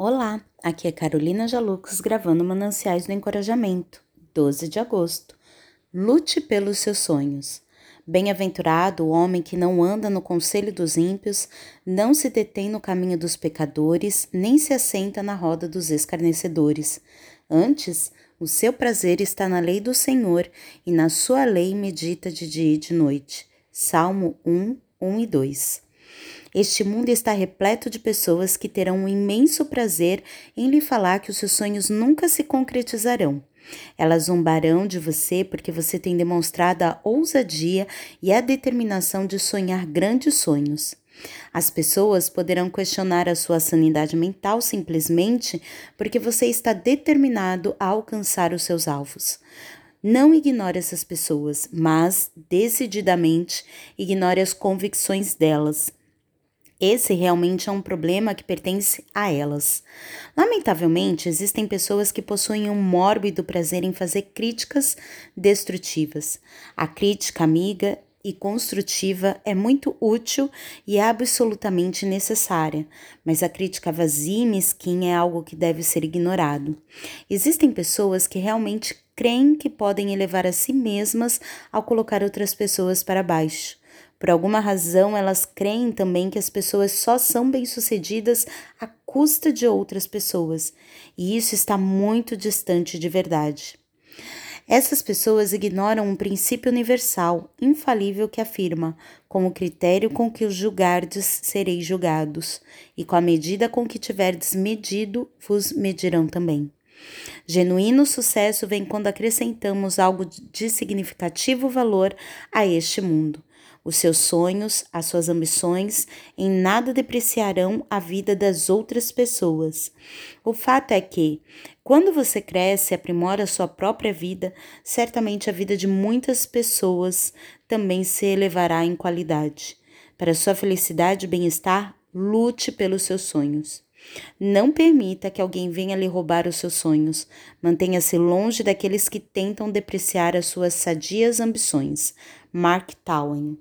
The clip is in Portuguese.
Olá, aqui é Carolina Jalux gravando Mananciais do Encorajamento, 12 de agosto. Lute pelos seus sonhos. Bem-aventurado o homem que não anda no conselho dos ímpios, não se detém no caminho dos pecadores, nem se assenta na roda dos escarnecedores. Antes, o seu prazer está na lei do Senhor, e na sua lei medita de dia e de noite. Salmo 1, 1 e 2. Este mundo está repleto de pessoas que terão um imenso prazer em lhe falar que os seus sonhos nunca se concretizarão. Elas zombarão de você porque você tem demonstrado a ousadia e a determinação de sonhar grandes sonhos. As pessoas poderão questionar a sua sanidade mental simplesmente porque você está determinado a alcançar os seus alvos. Não ignore essas pessoas, mas decididamente ignore as convicções delas. Esse realmente é um problema que pertence a elas. Lamentavelmente, existem pessoas que possuem um mórbido prazer em fazer críticas destrutivas. A crítica amiga e construtiva é muito útil e absolutamente necessária, mas a crítica vazia e mesquinha é algo que deve ser ignorado. Existem pessoas que realmente creem que podem elevar a si mesmas ao colocar outras pessoas para baixo. Por alguma razão, elas creem também que as pessoas só são bem-sucedidas à custa de outras pessoas, e isso está muito distante de verdade. Essas pessoas ignoram um princípio universal, infalível, que afirma: como critério com que os julgardes, sereis julgados, e com a medida com que tiverdes medido, vos medirão também. Genuíno sucesso vem quando acrescentamos algo de significativo valor a este mundo. Os seus sonhos, as suas ambições em nada depreciarão a vida das outras pessoas. O fato é que, quando você cresce e aprimora a sua própria vida, certamente a vida de muitas pessoas também se elevará em qualidade. Para sua felicidade e bem-estar, lute pelos seus sonhos. Não permita que alguém venha lhe roubar os seus sonhos. Mantenha-se longe daqueles que tentam depreciar as suas sadias ambições. Mark Twain